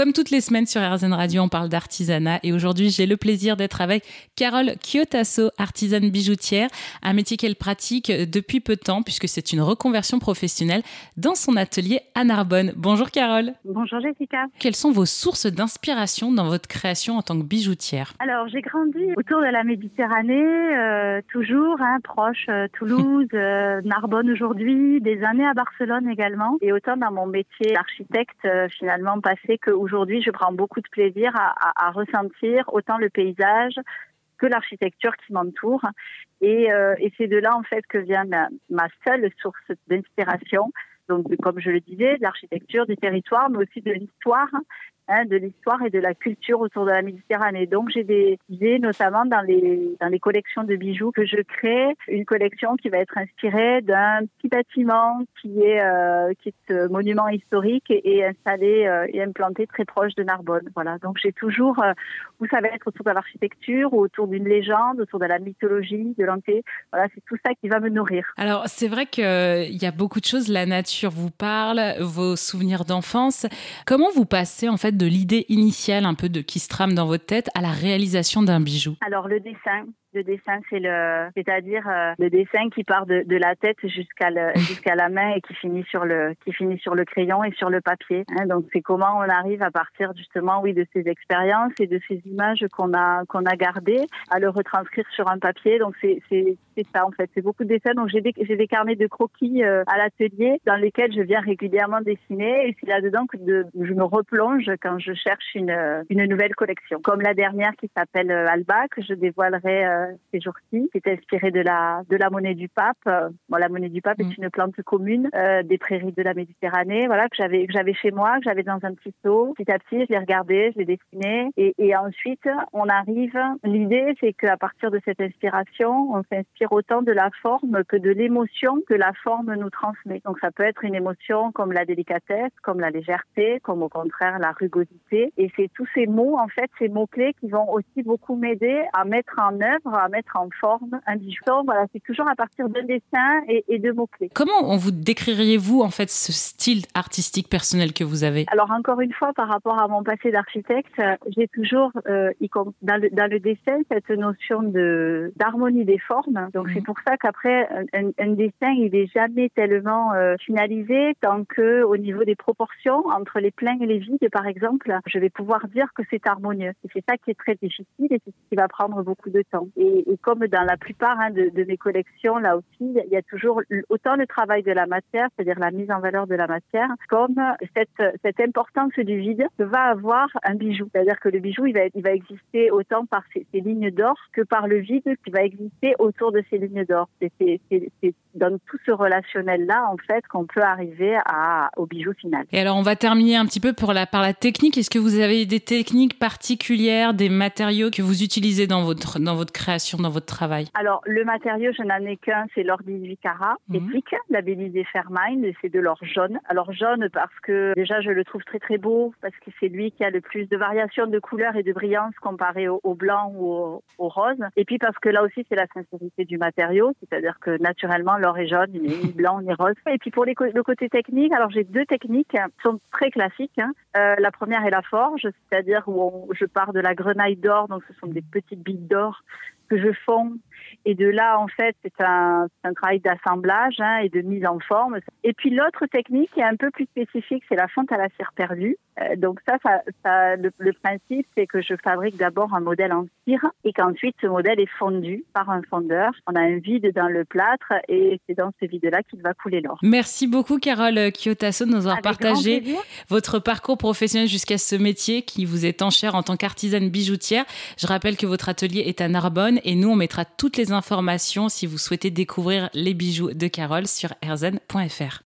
Comme toutes les semaines sur RZN Radio, on parle d'artisanat et aujourd'hui, j'ai le plaisir d'être avec Carole Kyotasso, artisane bijoutière, un métier qu'elle pratique depuis peu de temps puisque c'est une reconversion professionnelle dans son atelier à Narbonne. Bonjour Carole. Bonjour Jessica. Quelles sont vos sources d'inspiration dans votre création en tant que bijoutière? Alors, j'ai grandi autour de la Méditerranée, euh, toujours, hein, proche euh, Toulouse, euh, Narbonne aujourd'hui, des années à Barcelone également. Et autant dans mon métier d'architecte, finalement, passé qu'aujourd'hui, je prends beaucoup de plaisir à, ressentir autant le paysage que l'architecture qui m'entoure. Et, euh, et c'est de là, en fait, que vient ma, ma seule source d'inspiration. Donc, comme je le disais, de l'architecture, du territoire, mais aussi de l'histoire hein, de l'histoire et de la culture autour de la Méditerranée. Donc j'ai des idées notamment dans les dans les collections de bijoux que je crée, une collection qui va être inspirée d'un petit bâtiment qui est euh, qui est euh, monument historique et, installé euh, et implanté très proche de Narbonne. Voilà. Donc j'ai toujours où ça va être autour de l'architecture, ou autour d'une légende, autour de la mythologie, de l'anté. Voilà, c'est tout ça qui va me nourrir. Alors c'est vrai que euh, il y a beaucoup de choses. La nature vous parle, vos souvenirs d'enfance. Comment vous passez en fait de l'idée initiale un peu de qui se trame dans votre tête à la réalisation d'un bijou? Alors le dessin, le dessin, c'est le, c'est-à-dire euh, le dessin qui part de, de la tête jusqu'à le, jusqu'à la main et qui finit sur le, qui finit sur le crayon et sur le papier. Hein. donc c'est comment on arrive à partir justement, oui, de ces expériences et de ces images qu'on a, qu'on a gardées, à le retranscrire sur un papier. Donc c'est, c'est, c'est ça en fait. C'est beaucoup de dessins. Donc j'ai des, j'ai des carnets de croquis euh, à l'atelier dans lesquels je viens régulièrement dessiner et c'est là-dedans que de, je me replonge quand je cherche une, une nouvelle collection. Comme la dernière qui s'appelle euh, Alba que je dévoilerai euh, ces jours-ci, qui est inspirée de la de la monnaie du pape. Euh, Bon, la monnaie du pape Mm. est une plante commune euh, des prairies de la Méditerranée, voilà que j'avais que j'avais chez moi, que j'avais dans un petit seau. Petit à petit, je l'ai regardé, je l'ai dessiné, et, et ensuite on arrive. L'idée, c'est qu'à partir de cette inspiration, on s'inspire autant de la forme que de l'émotion que la forme nous transmet. Donc ça peut être une émotion comme la délicatesse, comme la légèreté, comme au contraire la rugosité. Et c'est tous ces mots, en fait, ces mots-clés qui vont aussi beaucoup m'aider à mettre en œuvre, à mettre en forme un Voilà, c'est toujours à partir d'un dessin et, et de mots-clés. Comment on vous décririez-vous en fait ce style artistique personnel que vous avez? Alors encore une fois, par rapport à mon passé d'architecte, euh, j'ai toujours euh, dans, le, dans le dessin cette notion de d'harmonie des formes. Donc Mhm. c'est pour ça qu'après un, un- dessin, il est jamais tellement euh, finalisé tant que au niveau des proportions entre les pleins et les vides, par exemple, je vais pouvoir dire que c'est harmonieux. Et c'est ça qui est très difficile et c'est ce qui va prendre beaucoup de temps. Et, comme dans la plupart hein, de, mes collections, là aussi, il y a toujours autant le travail de la matière, c'est-à-dire la mise en valeur de la matière, comme cette, importance du vide que va avoir un bijou. C'est-à-dire que le bijou, il va, exister autant par ces lignes d'or que par le vide qui va exister autour de ces lignes d'or. C'est dans tout ce relationnel-là, en fait, qu'on peut arriver au bijou final. Et alors on va terminer un petit peu par la technique. Est-ce que vous avez des techniques particulières, des matériaux que vous utilisez dans votre, dans votre création, dans votre travail Alors, le matériau, je n'en ai qu'un, c'est l'or 18 carats, Mhm. éthique, labellisé Fairmine, et c'est de l'or jaune. Alors jaune parce que déjà, je le trouve très très beau, parce que c'est lui qui a le plus de variations de couleurs et de brillance comparé au, au blanc ou au, au rose. Et puis parce que là aussi, c'est la sincérité du matériau, c'est-à-dire que naturellement, l'or est jaune, il n'est ni blanc ni rose. Et puis pour les le côté technique, alors j'ai deux techniques qui sont très classiques. hein. Euh, la première est la forge, c'est-à-dire où on- je pars de la grenaille d'or, donc ce sont des petites billes d'or que je fonds. Et de là, en fait, c'est un, travail d'assemblage hein, et de mise en forme. Et puis l'autre technique qui est un peu plus spécifique, c'est la fonte à la cire perdue. Euh, donc ça, ça, ça le, le principe, c'est que je fabrique d'abord un modèle en cire et qu'ensuite ce modèle est fondu par un fondeur. On a un vide dans le plâtre et c'est dans ce vide-là qu'il va couler l'or. Merci beaucoup Carole Kyotasso de nous avoir Avec partagé votre parcours professionnel jusqu'à ce métier qui vous est tant cher en tant qu'artisane bijoutière. Je rappelle que votre atelier est à Narbonne et nous on mettra toutes les informations si vous souhaitez découvrir les bijoux de Carole sur erzen.fr.